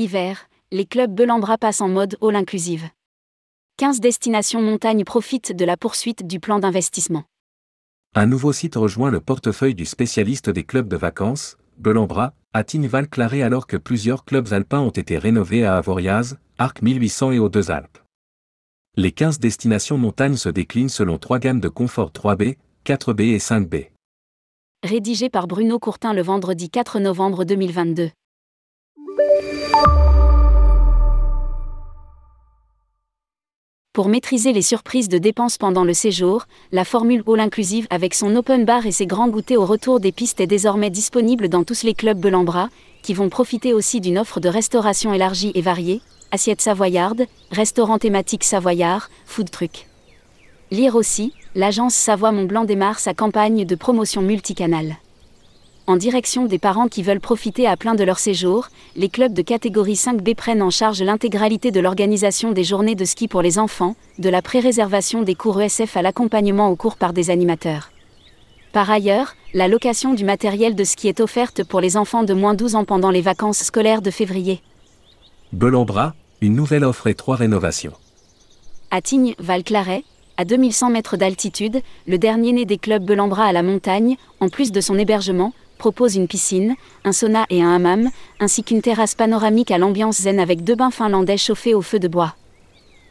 Hiver, les clubs Belambra passent en mode all inclusive. 15 destinations montagne profitent de la poursuite du plan d'investissement. Un nouveau site rejoint le portefeuille du spécialiste des clubs de vacances, Belambra, à Tignes-Val-Claré alors que plusieurs clubs alpins ont été rénovés à Avoriaz, Arc 1800 et aux Deux Alpes. Les 15 destinations montagne se déclinent selon trois gammes de confort 3B, 4B et 5B. Rédigé par Bruno Courtin le vendredi 4 novembre 2022. Pour maîtriser les surprises de dépenses pendant le séjour, la formule All Inclusive avec son open bar et ses grands goûters au retour des pistes est désormais disponible dans tous les clubs Belambra, qui vont profiter aussi d'une offre de restauration élargie et variée, assiette savoyarde, restaurant thématique savoyard, food truck. Lire aussi, l'agence Savoie Mont Blanc démarre sa campagne de promotion multicanale en direction des parents qui veulent profiter à plein de leur séjour, les clubs de catégorie 5B prennent en charge l'intégralité de l'organisation des journées de ski pour les enfants, de la pré-réservation des cours ESF à l'accompagnement au cours par des animateurs. Par ailleurs, la location du matériel de ski est offerte pour les enfants de moins 12 ans pendant les vacances scolaires de février. Belambra, une nouvelle offre et trois rénovations. À Tignes, Val-Claret, à 2100 mètres d'altitude, le dernier né des clubs Belambra à la montagne, en plus de son hébergement, propose une piscine, un sauna et un hammam, ainsi qu'une terrasse panoramique à l'ambiance zen avec deux bains finlandais chauffés au feu de bois.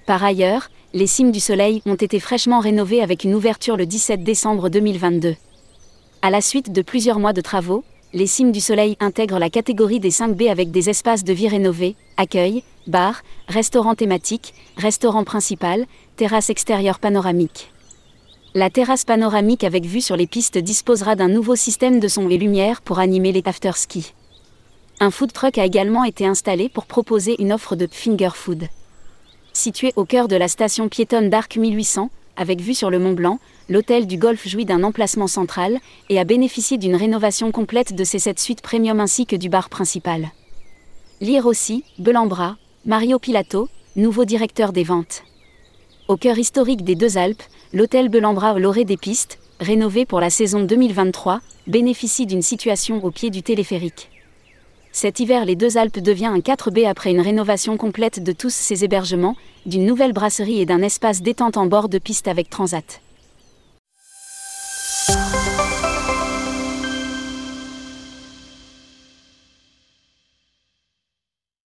Par ailleurs, les cimes du soleil ont été fraîchement rénovées avec une ouverture le 17 décembre 2022. À la suite de plusieurs mois de travaux, les cimes du soleil intègrent la catégorie des 5B avec des espaces de vie rénovés, accueil, bar, restaurant thématique, restaurant principal, terrasse extérieure panoramique. La terrasse panoramique avec vue sur les pistes disposera d'un nouveau système de son et lumière pour animer les after-ski. Un food truck a également été installé pour proposer une offre de finger food. Situé au cœur de la station piétonne d'Arc 1800, avec vue sur le Mont Blanc, l'hôtel du Golfe jouit d'un emplacement central et a bénéficié d'une rénovation complète de ses sept suites premium ainsi que du bar principal. Lire aussi, Belambra, Mario Pilato, nouveau directeur des ventes. Au cœur historique des deux Alpes, l'hôtel Belambra au Loré des Pistes, rénové pour la saison 2023, bénéficie d'une situation au pied du téléphérique. Cet hiver, les deux Alpes devient un 4B après une rénovation complète de tous ses hébergements, d'une nouvelle brasserie et d'un espace détente en bord de piste avec transat.